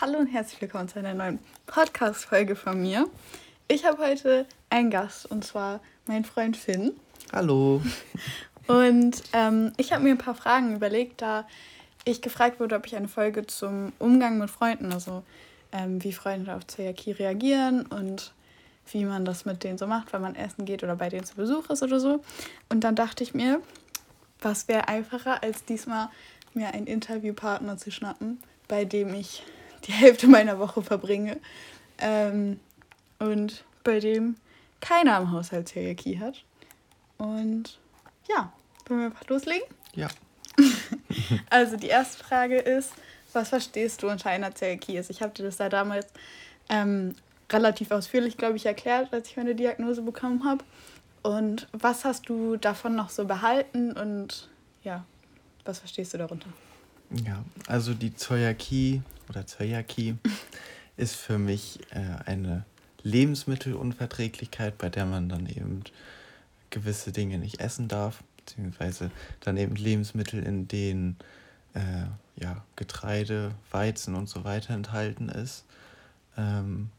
Hallo und herzlich willkommen zu einer neuen Podcast-Folge von mir. Ich habe heute einen Gast und zwar meinen Freund Finn. Hallo. Und ähm, ich habe mir ein paar Fragen überlegt, da ich gefragt wurde, ob ich eine Folge zum Umgang mit Freunden, also ähm, wie Freunde auf Zöliakie reagieren und wie man das mit denen so macht, wenn man essen geht oder bei denen zu Besuch ist oder so. Und dann dachte ich mir, was wäre einfacher, als diesmal mir einen Interviewpartner zu schnappen, bei dem ich die Hälfte meiner Woche verbringe ähm, und bei dem keiner im Haushalt Zöliakie hat. Und ja, wollen wir einfach loslegen? Ja. also die erste Frage ist, was verstehst du unter einer Zöliakie? Ich habe dir das da damals ähm, relativ ausführlich, glaube ich, erklärt, als ich meine Diagnose bekommen habe. Und was hast du davon noch so behalten und ja, was verstehst du darunter? Ja, also die Zöliakie oder Zöliakie ist für mich äh, eine Lebensmittelunverträglichkeit, bei der man dann eben gewisse Dinge nicht essen darf, beziehungsweise dann eben Lebensmittel, in denen äh, ja, Getreide, Weizen und so weiter enthalten ist. Ähm,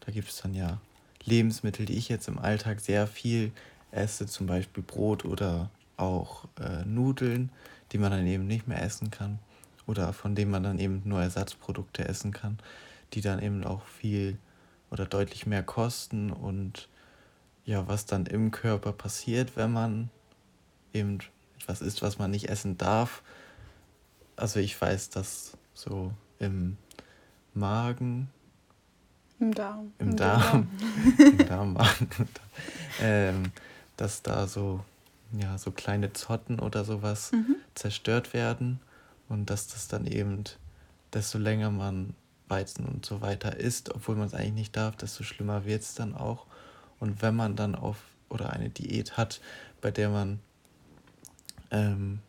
da gibt es dann ja Lebensmittel, die ich jetzt im Alltag sehr viel esse, zum Beispiel Brot oder auch äh, Nudeln, die man dann eben nicht mehr essen kann oder von denen man dann eben nur Ersatzprodukte essen kann, die dann eben auch viel oder deutlich mehr kosten und ja, was dann im Körper passiert, wenn man eben etwas isst, was man nicht essen darf. Also ich weiß, dass so im Magen, im Darm, im, im Darm, im Darm, ähm, dass da so ja so kleine Zotten oder sowas mhm. zerstört werden und dass das dann eben desto länger man Weizen und so weiter isst, obwohl man es eigentlich nicht darf, desto schlimmer wird es dann auch. Und wenn man dann auf oder eine Diät hat, bei der man ähm,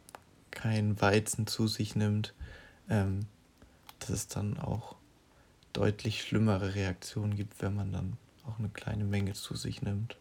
kein Weizen zu sich nimmt, ähm, dass es dann auch deutlich schlimmere Reaktionen gibt, wenn man dann auch eine kleine Menge zu sich nimmt.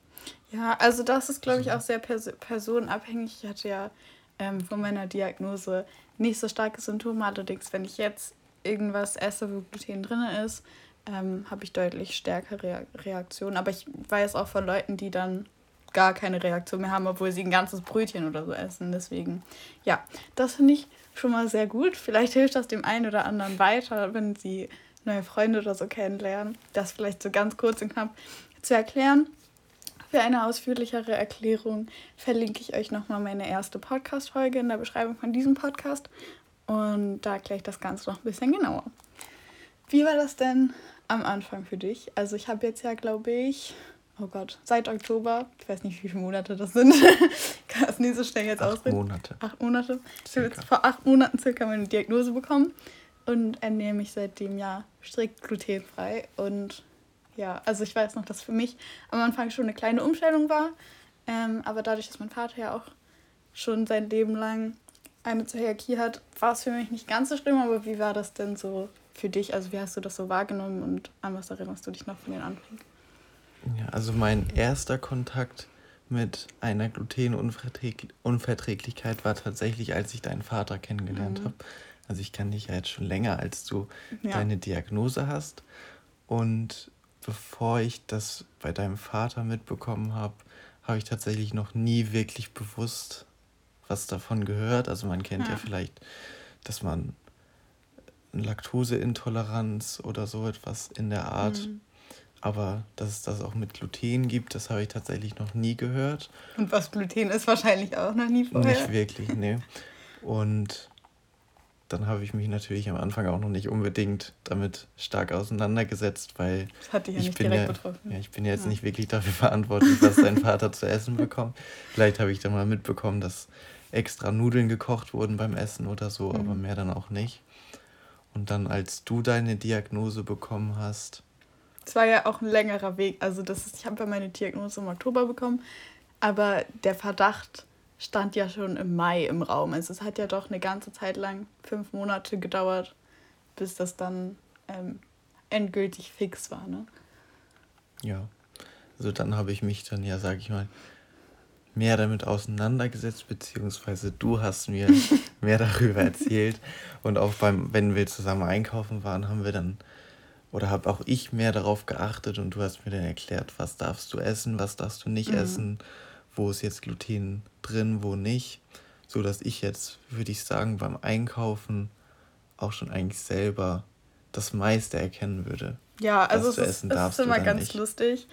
Ja, also das ist, glaube ich, auch sehr pers personenabhängig. Ich hatte ja ähm, von meiner Diagnose nicht so starke Symptome. Allerdings, wenn ich jetzt irgendwas esse, wo Gluten drin ist, ähm, habe ich deutlich stärkere Reaktionen. Aber ich weiß auch von Leuten, die dann gar keine Reaktion mehr haben, obwohl sie ein ganzes Brötchen oder so essen. Deswegen, ja, das finde ich schon mal sehr gut. Vielleicht hilft das dem einen oder anderen weiter, wenn sie neue Freunde oder so kennenlernen. Das vielleicht so ganz kurz und knapp zu erklären. Für eine ausführlichere Erklärung verlinke ich euch nochmal meine erste Podcast-Folge in der Beschreibung von diesem Podcast. Und da erkläre ich das Ganze noch ein bisschen genauer. Wie war das denn am Anfang für dich? Also ich habe jetzt ja, glaube ich, oh Gott, seit Oktober, ich weiß nicht, wie viele Monate das sind, kann das nicht so schnell jetzt acht ausreden. Monate. Acht Monate. Ich habe jetzt vor acht Monaten circa meine Diagnose bekommen und ernähre mich seitdem ja strikt glutenfrei. Und ja, also ich weiß noch, dass für mich am Anfang schon eine kleine Umstellung war. Ähm, aber dadurch, dass mein Vater ja auch schon sein Leben lang eine Zöliakie hat, war es für mich nicht ganz so schlimm. Aber wie war das denn so für dich? Also wie hast du das so wahrgenommen und an was erinnerst du dich noch von den Anfängen? Ja, also mein erster Kontakt mit einer Glutenunverträglichkeit war tatsächlich, als ich deinen Vater kennengelernt mhm. habe. Also ich kenne dich ja jetzt schon länger, als du ja. deine Diagnose hast. Und bevor ich das bei deinem Vater mitbekommen habe, habe ich tatsächlich noch nie wirklich bewusst was davon gehört. Also man kennt ja, ja vielleicht, dass man Laktoseintoleranz oder so etwas in der Art. Mhm. Aber dass es das auch mit Gluten gibt, das habe ich tatsächlich noch nie gehört. Und was Gluten ist, wahrscheinlich auch noch nie vorher. Nicht wirklich, nee. Und dann habe ich mich natürlich am Anfang auch noch nicht unbedingt damit stark auseinandergesetzt, weil ja ich nicht bin ja, betroffen. Ja, ich bin ja jetzt ja. nicht wirklich dafür verantwortlich, was dein Vater zu essen bekommt. Vielleicht habe ich dann mal mitbekommen, dass extra Nudeln gekocht wurden beim Essen oder so, mhm. aber mehr dann auch nicht. Und dann, als du deine Diagnose bekommen hast. Es war ja auch ein längerer Weg. Also das ist, ich habe ja meine Diagnose im Oktober bekommen, aber der Verdacht stand ja schon im Mai im Raum. Also es hat ja doch eine ganze Zeit lang, fünf Monate gedauert, bis das dann ähm, endgültig fix war. Ne? Ja, also dann habe ich mich dann ja, sage ich mal, mehr damit auseinandergesetzt, beziehungsweise du hast mir mehr darüber erzählt. Und auch beim, wenn wir zusammen einkaufen waren, haben wir dann, oder habe auch ich mehr darauf geachtet und du hast mir dann erklärt, was darfst du essen, was darfst du nicht mhm. essen, wo ist jetzt Gluten drin, wo nicht. So dass ich jetzt, würde ich sagen, beim Einkaufen auch schon eigentlich selber das meiste erkennen würde. Ja, also es ist, es ist immer ganz nicht. lustig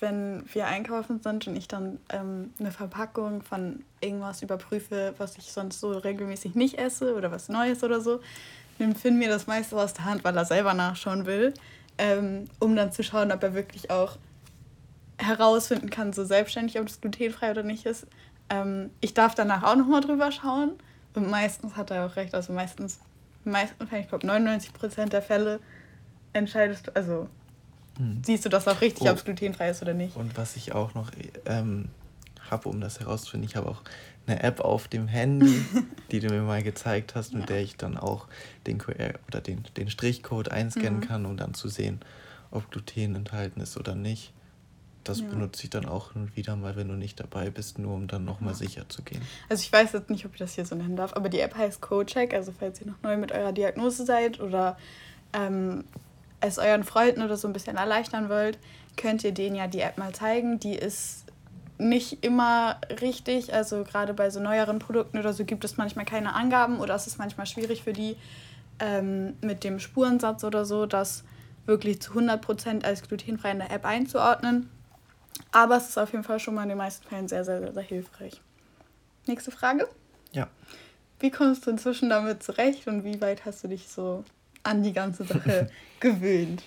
wenn wir einkaufen sind und ich dann ähm, eine Verpackung von irgendwas überprüfe, was ich sonst so regelmäßig nicht esse oder was Neues oder so, dann Finn mir das meiste aus der Hand, weil er selber nachschauen will, ähm, um dann zu schauen, ob er wirklich auch herausfinden kann, so selbstständig, ob das glutenfrei oder nicht ist. Ähm, ich darf danach auch nochmal drüber schauen und meistens hat er auch recht, also meistens, meistens ich glaube 99 Prozent der Fälle entscheidest du, also hm. Siehst du das auch richtig, oh. ob es glutenfrei ist oder nicht? Und was ich auch noch ähm, habe, um das herauszufinden, ich habe auch eine App auf dem Handy, die du mir mal gezeigt hast, mit ja. der ich dann auch den QR oder den, den Strichcode einscannen mhm. kann, um dann zu sehen, ob Gluten enthalten ist oder nicht. Das ja. benutze ich dann auch wieder mal, wenn du nicht dabei bist, nur um dann nochmal ja. sicher zu gehen. Also ich weiß jetzt nicht, ob ich das hier so nennen darf, aber die App heißt CodeCheck, also falls ihr noch neu mit eurer Diagnose seid oder ähm, es euren Freunden oder so ein bisschen erleichtern wollt, könnt ihr denen ja die App mal zeigen. Die ist nicht immer richtig. Also gerade bei so neueren Produkten oder so gibt es manchmal keine Angaben oder es ist manchmal schwierig für die ähm, mit dem Spurensatz oder so, das wirklich zu 100% als glutenfrei in der App einzuordnen. Aber es ist auf jeden Fall schon mal in den meisten Fällen sehr, sehr, sehr, sehr hilfreich. Nächste Frage? Ja. Wie kommst du inzwischen damit zurecht und wie weit hast du dich so an die ganze Sache gewöhnt.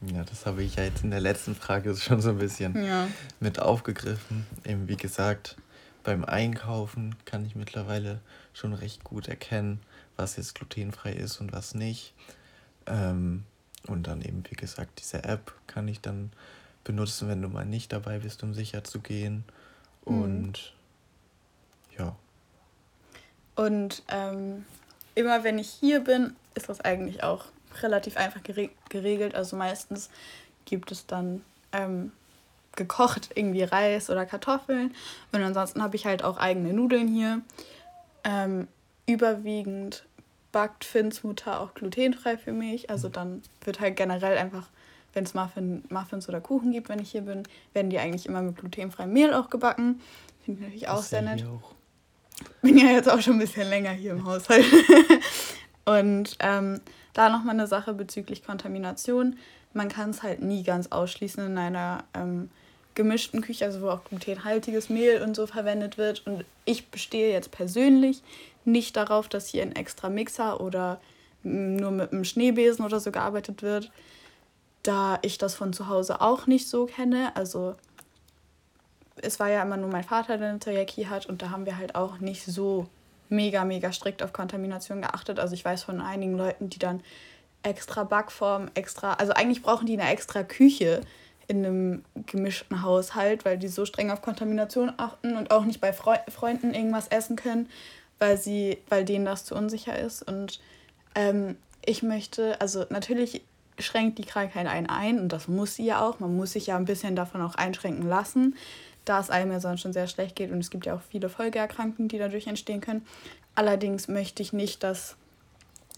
Ja, das habe ich ja jetzt in der letzten Frage schon so ein bisschen ja. mit aufgegriffen. Eben wie gesagt, beim Einkaufen kann ich mittlerweile schon recht gut erkennen, was jetzt glutenfrei ist und was nicht. Ähm, und dann eben, wie gesagt, diese App kann ich dann benutzen, wenn du mal nicht dabei bist, um sicher zu gehen. Mhm. Und ja. Und ähm, immer wenn ich hier bin, ist das eigentlich auch relativ einfach geregelt. Also meistens gibt es dann ähm, gekocht irgendwie Reis oder Kartoffeln. Und ansonsten habe ich halt auch eigene Nudeln hier. Ähm, überwiegend backt Finns Mutter auch glutenfrei für mich. Also dann wird halt generell einfach, wenn es Muffin, Muffins oder Kuchen gibt, wenn ich hier bin, werden die eigentlich immer mit glutenfreiem Mehl auch gebacken. Finde ich natürlich auch sehr nett. Auch. Bin ja jetzt auch schon ein bisschen länger hier im Haushalt. Und ähm, da nochmal eine Sache bezüglich Kontamination. Man kann es halt nie ganz ausschließen in einer ähm, gemischten Küche, also wo auch glutenhaltiges Mehl und so verwendet wird. Und ich bestehe jetzt persönlich nicht darauf, dass hier ein extra Mixer oder nur mit einem Schneebesen oder so gearbeitet wird, da ich das von zu Hause auch nicht so kenne. Also es war ja immer nur mein Vater, der eine Teriyaki hat und da haben wir halt auch nicht so mega, mega strikt auf Kontamination geachtet. Also ich weiß von einigen Leuten, die dann extra Backform, extra, also eigentlich brauchen die eine extra Küche in einem gemischten Haushalt, weil die so streng auf Kontamination achten und auch nicht bei Freu Freunden irgendwas essen können, weil sie, weil denen das zu unsicher ist. Und ähm, ich möchte, also natürlich schränkt die Krankheit einen ein und das muss sie ja auch. Man muss sich ja ein bisschen davon auch einschränken lassen da es einem ja sonst schon sehr schlecht geht und es gibt ja auch viele Folgeerkrankungen, die dadurch entstehen können. Allerdings möchte ich nicht, dass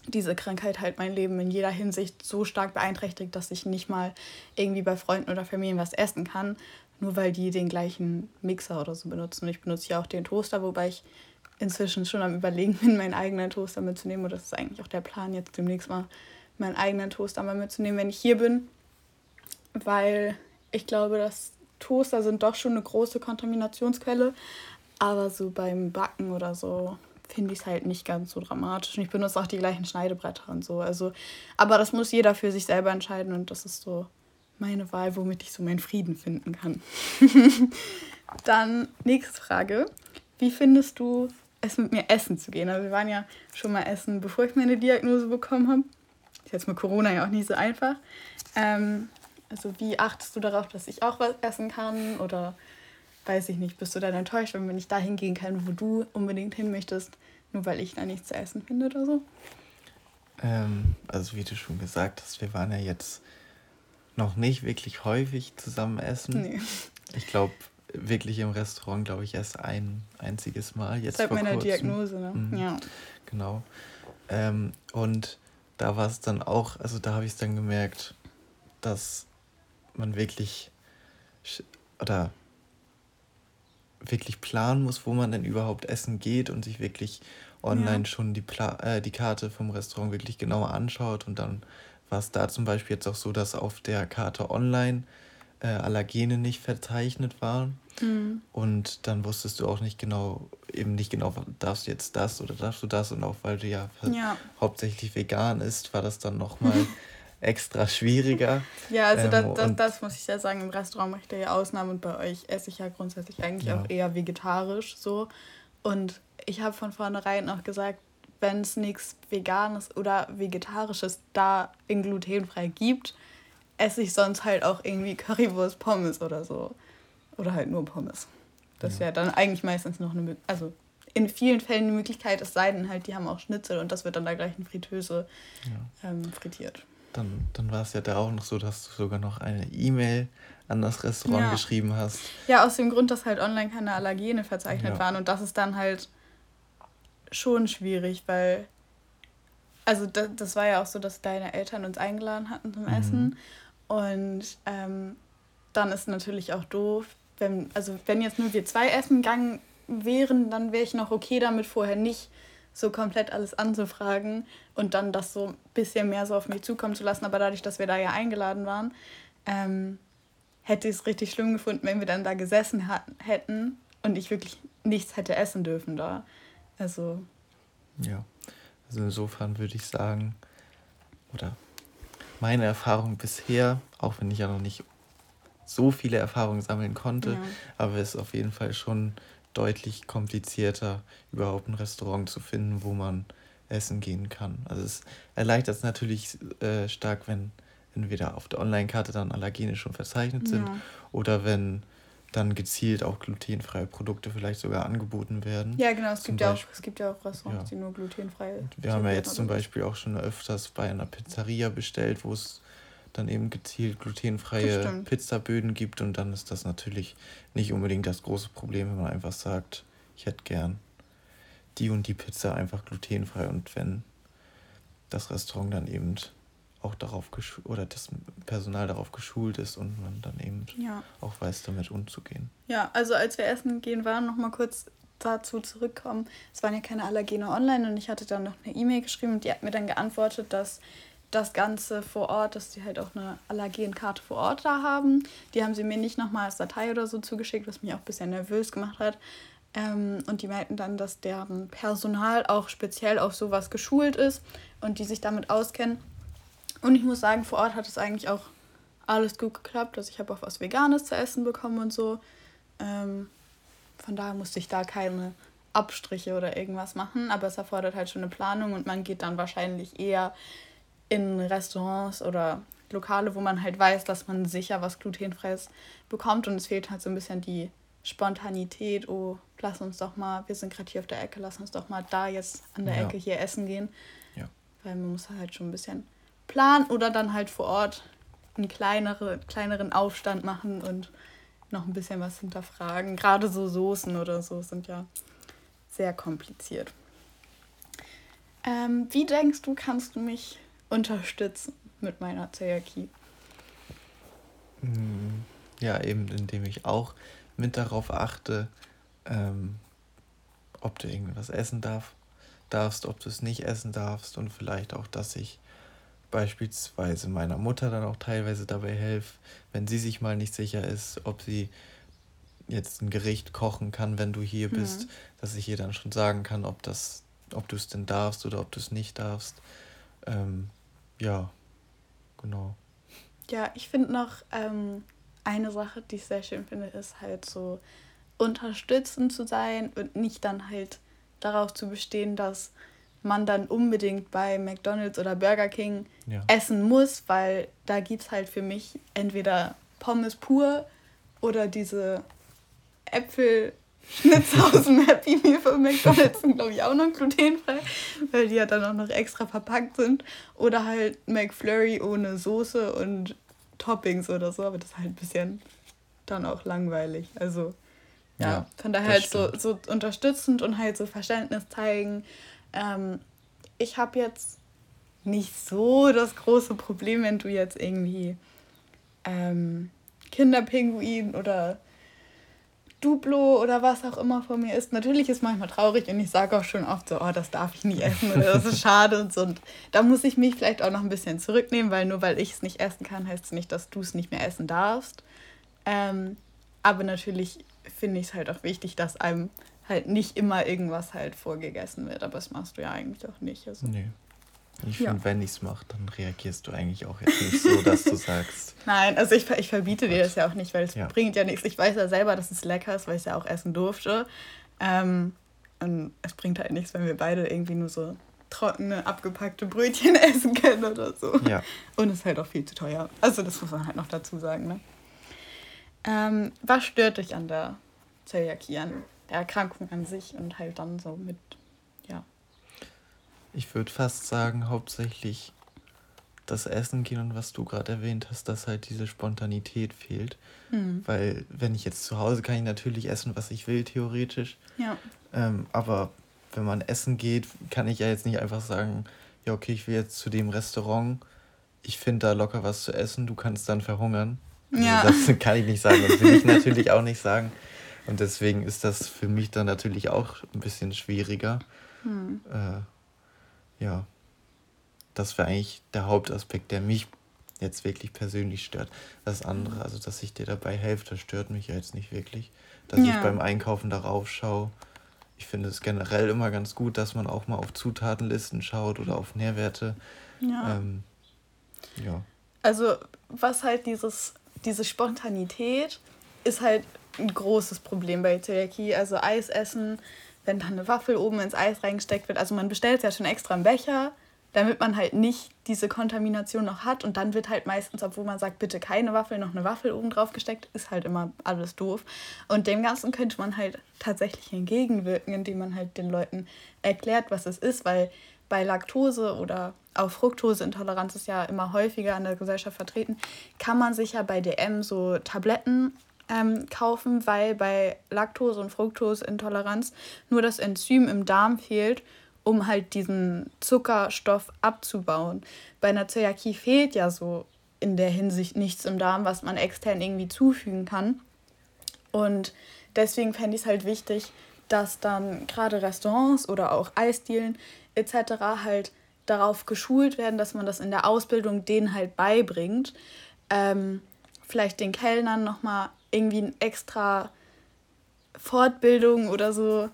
diese Krankheit halt mein Leben in jeder Hinsicht so stark beeinträchtigt, dass ich nicht mal irgendwie bei Freunden oder Familien was essen kann, nur weil die den gleichen Mixer oder so benutzen. Und ich benutze ja auch den Toaster, wobei ich inzwischen schon am Überlegen bin, meinen eigenen Toaster mitzunehmen. Und das ist eigentlich auch der Plan, jetzt demnächst mal meinen eigenen Toaster mal mitzunehmen, wenn ich hier bin. Weil ich glaube, dass Toaster sind doch schon eine große Kontaminationsquelle. Aber so beim Backen oder so finde ich es halt nicht ganz so dramatisch. Und ich benutze auch die gleichen Schneidebretter und so. Also, aber das muss jeder für sich selber entscheiden und das ist so meine Wahl, womit ich so meinen Frieden finden kann. Dann nächste Frage. Wie findest du es mit mir essen zu gehen? Also wir waren ja schon mal essen, bevor ich meine Diagnose bekommen habe. Ist jetzt mit Corona ja auch nicht so einfach. Ähm, also wie achtest du darauf, dass ich auch was essen kann? Oder weiß ich nicht, bist du dann enttäuscht, wenn wir nicht dahin gehen können, wo du unbedingt hin möchtest, nur weil ich da nichts zu essen finde oder so? Ähm, also wie du schon gesagt hast, wir waren ja jetzt noch nicht wirklich häufig zusammen essen. Nee. Ich glaube, wirklich im Restaurant, glaube ich, erst ein einziges Mal. Jetzt Seit meiner. Diagnose, ne? Mhm. Ja. Genau. Ähm, und da war es dann auch, also da habe ich es dann gemerkt, dass man wirklich oder wirklich planen muss, wo man denn überhaupt essen geht und sich wirklich online ja. schon die, Pla äh, die Karte vom Restaurant wirklich genauer anschaut. Und dann war es da zum Beispiel jetzt auch so, dass auf der Karte online äh, Allergene nicht verzeichnet waren. Mhm. Und dann wusstest du auch nicht genau, eben nicht genau, darfst du jetzt das oder darfst du das. Und auch weil du ja, ja. hauptsächlich vegan ist, war das dann nochmal extra schwieriger. Ja, also ähm, das, das, das, muss ich ja sagen, im Restaurant mache ich da ja Ausnahmen und bei euch esse ich ja grundsätzlich eigentlich ja. auch eher vegetarisch so. Und ich habe von vornherein auch gesagt, wenn es nichts Veganes oder Vegetarisches da in glutenfrei gibt, esse ich sonst halt auch irgendwie Currywurst, Pommes oder so. Oder halt nur Pommes. Das wäre dann eigentlich meistens noch eine Möglichkeit. Also in vielen Fällen eine Möglichkeit, es sei denn halt, die haben auch Schnitzel und das wird dann da gleich in Fritteuse ja. ähm, frittiert. Dann, dann war es ja da auch noch so, dass du sogar noch eine E-Mail an das Restaurant ja. geschrieben hast. Ja, aus dem Grund, dass halt online keine Allergene verzeichnet ja. waren. Und das ist dann halt schon schwierig, weil. Also, das, das war ja auch so, dass deine Eltern uns eingeladen hatten zum mhm. Essen. Und ähm, dann ist natürlich auch doof, wenn, also wenn jetzt nur wir zwei essen gegangen wären, dann wäre ich noch okay damit, vorher nicht so komplett alles anzufragen und dann das so ein bisschen mehr so auf mich zukommen zu lassen. Aber dadurch, dass wir da ja eingeladen waren, ähm, hätte ich es richtig schlimm gefunden, wenn wir dann da gesessen hatten, hätten und ich wirklich nichts hätte essen dürfen da. Also. Ja, also insofern würde ich sagen, oder meine Erfahrung bisher, auch wenn ich ja noch nicht so viele Erfahrungen sammeln konnte, ja. aber es ist auf jeden Fall schon deutlich komplizierter, überhaupt ein Restaurant zu finden, wo man essen gehen kann. Also es erleichtert es natürlich äh, stark, wenn entweder auf der Online-Karte dann Allergene schon verzeichnet sind ja. oder wenn dann gezielt auch glutenfreie Produkte vielleicht sogar angeboten werden. Ja, genau, es, gibt ja, auch, es gibt ja auch Restaurants, ja. die nur glutenfrei sind. Wir haben ja jetzt zum Beispiel auch schon öfters bei einer Pizzeria bestellt, wo es dann eben gezielt glutenfreie Pizzaböden gibt und dann ist das natürlich nicht unbedingt das große Problem, wenn man einfach sagt, ich hätte gern die und die Pizza einfach glutenfrei und wenn das Restaurant dann eben auch darauf oder das Personal darauf geschult ist und man dann eben ja. auch weiß, damit umzugehen. Ja, also als wir essen gehen waren, noch mal kurz dazu zurückkommen. Es waren ja keine Allergene online und ich hatte dann noch eine E-Mail geschrieben und die hat mir dann geantwortet, dass das Ganze vor Ort, dass die halt auch eine Allergenkarte vor Ort da haben. Die haben sie mir nicht nochmal als Datei oder so zugeschickt, was mich auch ein bisschen nervös gemacht hat. Ähm, und die meinten dann, dass deren Personal auch speziell auf sowas geschult ist und die sich damit auskennen. Und ich muss sagen, vor Ort hat es eigentlich auch alles gut geklappt. Also ich habe auch was Veganes zu essen bekommen und so. Ähm, von daher musste ich da keine Abstriche oder irgendwas machen. Aber es erfordert halt schon eine Planung und man geht dann wahrscheinlich eher in Restaurants oder Lokale, wo man halt weiß, dass man sicher was glutenfreies bekommt. Und es fehlt halt so ein bisschen die Spontanität. Oh, lass uns doch mal, wir sind gerade hier auf der Ecke, lass uns doch mal da jetzt an der ja. Ecke hier essen gehen. Ja. Weil man muss halt schon ein bisschen planen oder dann halt vor Ort einen kleinere, kleineren Aufstand machen und noch ein bisschen was hinterfragen. Gerade so Soßen oder so sind ja sehr kompliziert. Ähm, wie denkst du, kannst du mich unterstützen mit meiner Zöliakie? Hm, ja, eben indem ich auch mit darauf achte, ähm, ob du irgendwas essen darf, darfst, ob du es nicht essen darfst und vielleicht auch, dass ich beispielsweise meiner Mutter dann auch teilweise dabei helfe, wenn sie sich mal nicht sicher ist, ob sie jetzt ein Gericht kochen kann, wenn du hier mhm. bist, dass ich ihr dann schon sagen kann, ob das, ob du es denn darfst oder ob du es nicht darfst. Ähm, ja, genau. Ja, ich finde noch ähm, eine Sache, die ich sehr schön finde, ist halt so unterstützend zu sein und nicht dann halt darauf zu bestehen, dass man dann unbedingt bei McDonald's oder Burger King ja. essen muss, weil da gibt es halt für mich entweder Pommes pur oder diese Äpfelschnitzel aus dem Happy Meal von McDonald's sind, glaube ich, auch noch glutenfrei, weil die ja dann auch noch extra verpackt sind. Oder halt McFlurry ohne Soße und Toppings oder so, aber das ist halt ein bisschen dann auch langweilig. Also ja, ja von daher halt so, so unterstützend und halt so Verständnis zeigen. Ähm, ich habe jetzt nicht so das große Problem, wenn du jetzt irgendwie ähm, Kinderpinguin oder Duplo oder was auch immer von mir ist. Natürlich ist manchmal traurig und ich sage auch schon oft so, oh, das darf ich nie essen oder das ist schade und so. Und da muss ich mich vielleicht auch noch ein bisschen zurücknehmen, weil nur weil ich es nicht essen kann, heißt es nicht, dass du es nicht mehr essen darfst. Ähm, aber natürlich finde ich es halt auch wichtig, dass einem halt nicht immer irgendwas halt vorgegessen wird. Aber das machst du ja eigentlich auch nicht. Also. Nee. Ich finde, ja. wenn ich es mache, dann reagierst du eigentlich auch jetzt nicht so, dass du sagst. Nein, also ich, ich verbiete dir das ja auch nicht, weil es ja. bringt ja nichts. Ich weiß ja selber, dass es lecker ist, weil ich es ja auch essen durfte. Ähm, und es bringt halt nichts, wenn wir beide irgendwie nur so trockene, abgepackte Brötchen essen können oder so. Ja. Und es ist halt auch viel zu teuer. Also das muss man halt noch dazu sagen. Ne? Ähm, was stört dich an der Zöliakie, an der Erkrankung an sich und halt dann so mit. Ich würde fast sagen, hauptsächlich das Essen gehen und was du gerade erwähnt hast, dass halt diese Spontanität fehlt. Mhm. Weil wenn ich jetzt zu Hause kann ich natürlich essen, was ich will, theoretisch. Ja. Ähm, aber wenn man essen geht, kann ich ja jetzt nicht einfach sagen, ja, okay, ich will jetzt zu dem Restaurant, ich finde da locker was zu essen, du kannst dann verhungern. Also ja. das kann ich nicht sagen und will ich natürlich auch nicht sagen. Und deswegen ist das für mich dann natürlich auch ein bisschen schwieriger. Hm. Äh, ja, das wäre eigentlich der Hauptaspekt, der mich jetzt wirklich persönlich stört. Das andere, also dass ich dir dabei helfe, das stört mich ja jetzt nicht wirklich. Dass ja. ich beim Einkaufen darauf schaue. Ich finde es generell immer ganz gut, dass man auch mal auf Zutatenlisten schaut oder auf Nährwerte. Ja. Ähm, ja. Also was halt dieses diese Spontanität ist halt ein großes Problem bei Zöliakie. Also Eis essen, wenn dann eine Waffel oben ins Eis reingesteckt wird. Also man bestellt es ja schon extra im Becher, damit man halt nicht diese Kontamination noch hat. Und dann wird halt meistens, obwohl man sagt, bitte keine Waffel, noch eine Waffel oben drauf gesteckt, ist halt immer alles doof. Und dem Ganzen könnte man halt tatsächlich entgegenwirken, indem man halt den Leuten erklärt, was es ist, weil bei Laktose oder auch Fructoseintoleranz ist ja immer häufiger in der Gesellschaft vertreten, kann man sich ja bei DM so Tabletten ähm, kaufen, weil bei Laktose- und Fructoseintoleranz nur das Enzym im Darm fehlt, um halt diesen Zuckerstoff abzubauen. Bei einer Zöliakie fehlt ja so in der Hinsicht nichts im Darm, was man extern irgendwie zufügen kann. Und deswegen fände ich es halt wichtig, dass dann gerade Restaurants oder auch Eisdielen etc. halt darauf geschult werden, dass man das in der Ausbildung denen halt beibringt. Ähm, vielleicht den Kellnern nochmal irgendwie eine extra Fortbildung oder so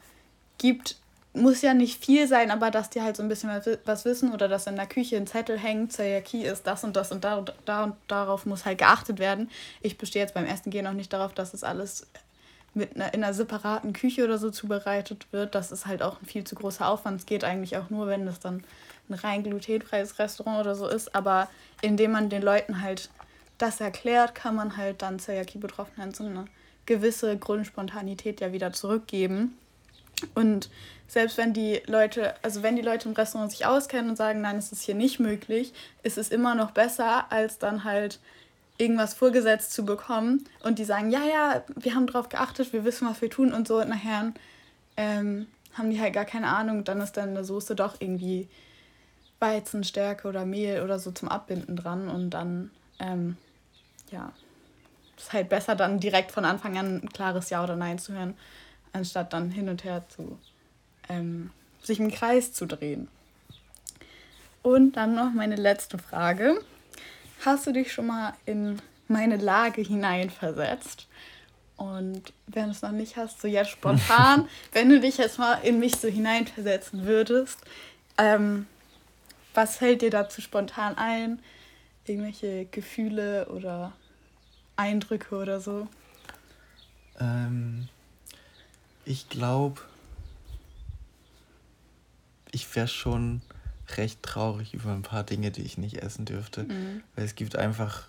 gibt. Muss ja nicht viel sein, aber dass die halt so ein bisschen was wissen oder dass in der Küche ein Zettel hängt, Zayaki ist das und das und da und da und darauf muss halt geachtet werden. Ich bestehe jetzt beim ersten Gehen auch nicht darauf, dass es alles mit einer, in einer separaten Küche oder so zubereitet wird. Das ist halt auch ein viel zu großer Aufwand. Es geht eigentlich auch nur, wenn es dann ein rein glutenfreies Restaurant oder so ist. Aber indem man den Leuten halt das erklärt, kann man halt dann Zöliakie-Betroffenen so eine gewisse Grundspontanität ja wieder zurückgeben. Und selbst wenn die Leute, also wenn die Leute im Restaurant sich auskennen und sagen, nein, es ist hier nicht möglich, ist es immer noch besser, als dann halt irgendwas vorgesetzt zu bekommen und die sagen, ja, ja, wir haben darauf geachtet, wir wissen, was wir tun und so. Und nachher ähm, haben die halt gar keine Ahnung. Dann ist dann in der Soße doch irgendwie Weizenstärke oder Mehl oder so zum Abbinden dran. Und dann, ähm, ja, ist halt besser, dann direkt von Anfang an ein klares Ja oder Nein zu hören, anstatt dann hin und her zu ähm, sich im Kreis zu drehen. Und dann noch meine letzte Frage. Hast du dich schon mal in meine Lage hineinversetzt? Und wenn du es noch nicht hast, so jetzt spontan, wenn du dich jetzt mal in mich so hineinversetzen würdest, ähm, was fällt dir dazu spontan ein? Irgendwelche Gefühle oder Eindrücke oder so? Ähm, ich glaube, ich wäre schon recht traurig über ein paar Dinge, die ich nicht essen dürfte. Mhm. Weil es gibt einfach,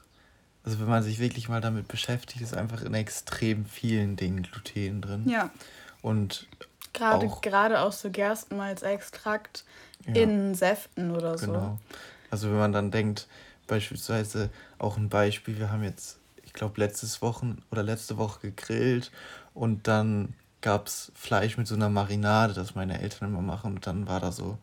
also wenn man sich wirklich mal damit beschäftigt, ist einfach in extrem vielen Dingen Gluten drin. Ja. Und gerade auch, gerade auch so Gerstenmalzextrakt ja. in Säften oder so. Genau. Also wenn man dann denkt, beispielsweise auch ein Beispiel, wir haben jetzt, ich glaube, letztes Wochen oder letzte Woche gegrillt und dann gab es Fleisch mit so einer Marinade, das meine Eltern immer machen. Und dann war da so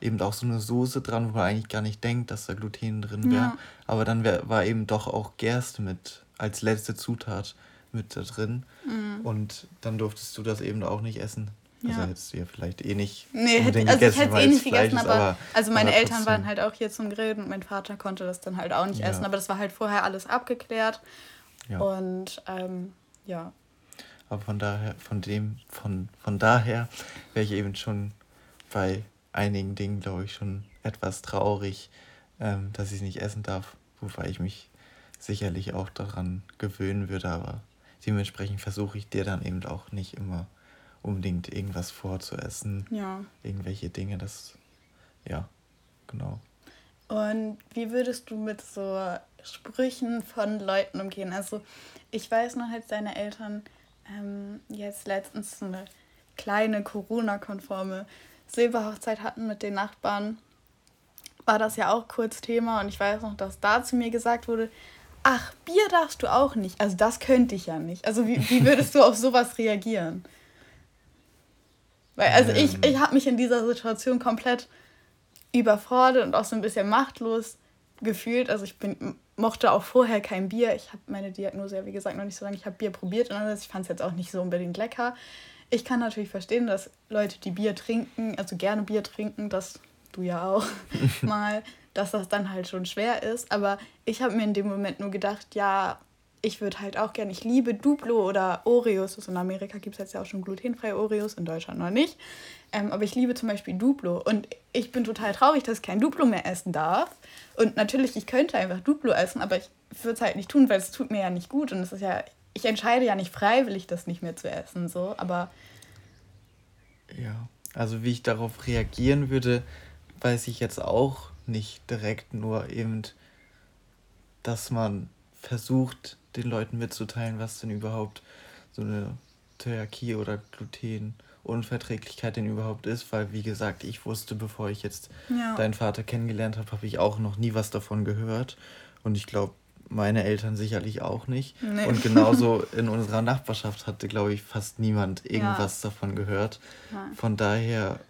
eben auch so eine Soße dran, wo man eigentlich gar nicht denkt, dass da Gluten drin wäre. Ja. Aber dann wär, war eben doch auch Gerste mit als letzte Zutat mit da drin. Mhm. Und dann durftest du das eben auch nicht essen. Also ja. Also hättest du ja vielleicht eh nicht nee, hätte, also gegessen, ich hätte es eh nicht gegessen, aber, aber, also meine aber Eltern waren halt auch hier zum Grillen und mein Vater konnte das dann halt auch nicht ja. essen, aber das war halt vorher alles abgeklärt. Ja. Und ähm, ja, aber von daher, von dem, von, von daher wäre ich eben schon bei einigen Dingen, glaube ich, schon etwas traurig, ähm, dass ich es nicht essen darf, wobei ich mich sicherlich auch daran gewöhnen würde, aber dementsprechend versuche ich dir dann eben auch nicht immer unbedingt irgendwas vorzuessen. Ja. Irgendwelche Dinge, das, ja, genau. Und wie würdest du mit so Sprüchen von Leuten umgehen? Also ich weiß noch, als deine Eltern ähm, jetzt letztens so eine kleine Corona-konforme Silberhochzeit hatten mit den Nachbarn, war das ja auch kurz Thema und ich weiß noch, dass da zu mir gesagt wurde, ach, Bier darfst du auch nicht. Also das könnte ich ja nicht. Also wie, wie würdest du auf sowas reagieren? Weil, also ähm. ich, ich habe mich in dieser Situation komplett überfordert und auch so ein bisschen machtlos gefühlt. Also ich bin mochte auch vorher kein Bier. Ich habe meine Diagnose ja, wie gesagt, noch nicht so lange. Ich habe Bier probiert und alles. Ich fand es jetzt auch nicht so unbedingt lecker. Ich kann natürlich verstehen, dass Leute, die Bier trinken, also gerne Bier trinken, dass du ja auch mal, dass das dann halt schon schwer ist. Aber ich habe mir in dem Moment nur gedacht, ja, ich würde halt auch gerne, ich liebe Duplo oder Oreos. Also in Amerika gibt es jetzt ja auch schon glutenfreie Oreos, in Deutschland noch nicht. Ähm, aber ich liebe zum Beispiel Duplo. Und ich bin total traurig, dass ich kein Duplo mehr essen darf. Und natürlich, ich könnte einfach Duplo essen, aber ich würde es halt nicht tun, weil es tut mir ja nicht gut. Und es ist ja, ich entscheide ja nicht freiwillig, das nicht mehr zu essen. So, aber. Ja, also wie ich darauf reagieren würde, weiß ich jetzt auch nicht direkt, nur eben, dass man versucht, den Leuten mitzuteilen, was denn überhaupt so eine Zöliakie oder Glutenunverträglichkeit denn überhaupt ist, weil wie gesagt, ich wusste, bevor ich jetzt ja. deinen Vater kennengelernt habe, habe ich auch noch nie was davon gehört und ich glaube, meine Eltern sicherlich auch nicht. Nee. Und genauso in unserer Nachbarschaft hatte, glaube ich, fast niemand irgendwas ja. davon gehört. Nein. Von daher,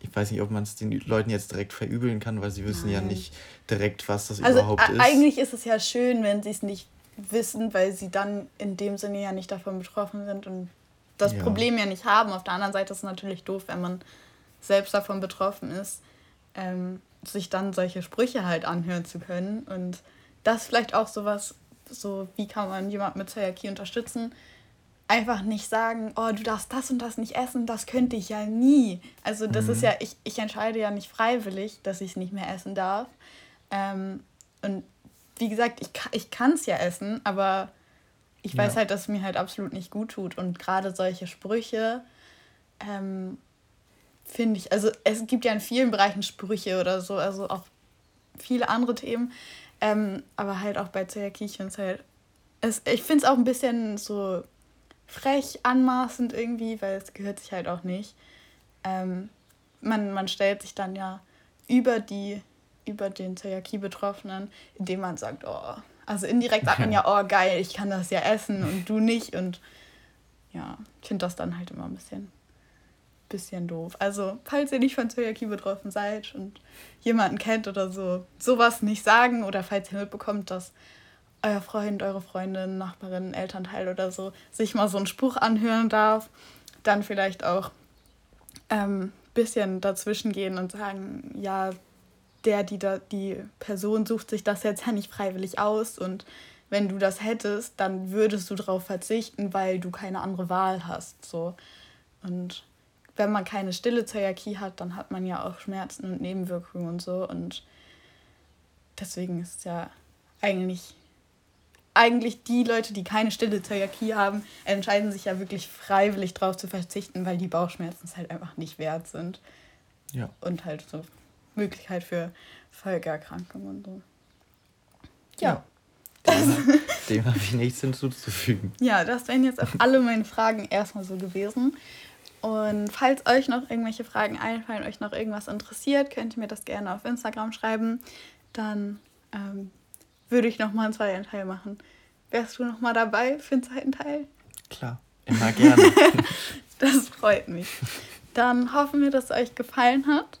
ich weiß nicht, ob man es den Leuten jetzt direkt verübeln kann, weil sie wissen Nein. ja nicht direkt, was das also, überhaupt ist. Eigentlich ist es ja schön, wenn sie es nicht wissen, weil sie dann in dem Sinne ja nicht davon betroffen sind und das ja. Problem ja nicht haben. Auf der anderen Seite ist es natürlich doof, wenn man selbst davon betroffen ist, ähm, sich dann solche Sprüche halt anhören zu können. Und das vielleicht auch sowas, so wie kann man jemanden mit Zöliakie unterstützen, einfach nicht sagen, oh, du darfst das und das nicht essen, das könnte ich ja nie. Also das mhm. ist ja, ich, ich entscheide ja nicht freiwillig, dass ich es nicht mehr essen darf. Ähm, und wie gesagt, ich, ich kann es ja essen, aber ich weiß ja. halt, dass es mir halt absolut nicht gut tut. Und gerade solche Sprüche ähm, finde ich, also es gibt ja in vielen Bereichen Sprüche oder so, also auch viele andere Themen. Ähm, aber halt auch bei Zöliakie, ich finde halt, es, ich finde es auch ein bisschen so frech, anmaßend irgendwie, weil es gehört sich halt auch nicht. Ähm, man, man stellt sich dann ja über die über den Zöliakie-Betroffenen, indem man sagt, oh, also indirekt sagt man ja, oh geil, ich kann das ja essen und du nicht. Und ja, ich finde das dann halt immer ein bisschen, bisschen doof. Also, falls ihr nicht von Zöliakie betroffen seid und jemanden kennt oder so, sowas nicht sagen oder falls ihr mitbekommt, dass euer Freund, eure Freundin, Nachbarin, Elternteil oder so sich mal so einen Spruch anhören darf, dann vielleicht auch ein ähm, bisschen dazwischen gehen und sagen, ja, der, die, da, die Person sucht sich das jetzt ja nicht freiwillig aus und wenn du das hättest, dann würdest du darauf verzichten, weil du keine andere Wahl hast. So. Und wenn man keine stille Zöliakie hat, dann hat man ja auch Schmerzen und Nebenwirkungen und so. Und deswegen ist es ja eigentlich, eigentlich die Leute, die keine stille Zöliakie haben, entscheiden sich ja wirklich freiwillig darauf zu verzichten, weil die Bauchschmerzen es halt einfach nicht wert sind. Ja. Und halt so Möglichkeit für Folgeerkrankungen und so. Ja. ja. Dem, dem habe ich nichts hinzuzufügen. Ja, das wären jetzt auch alle meine Fragen erstmal so gewesen. Und falls euch noch irgendwelche Fragen einfallen, euch noch irgendwas interessiert, könnt ihr mir das gerne auf Instagram schreiben. Dann ähm, würde ich nochmal einen zweiten Teil machen, Wärst du nochmal dabei für den zweiten Teil? Klar, immer gerne. das freut mich. Dann hoffen wir, dass es euch gefallen hat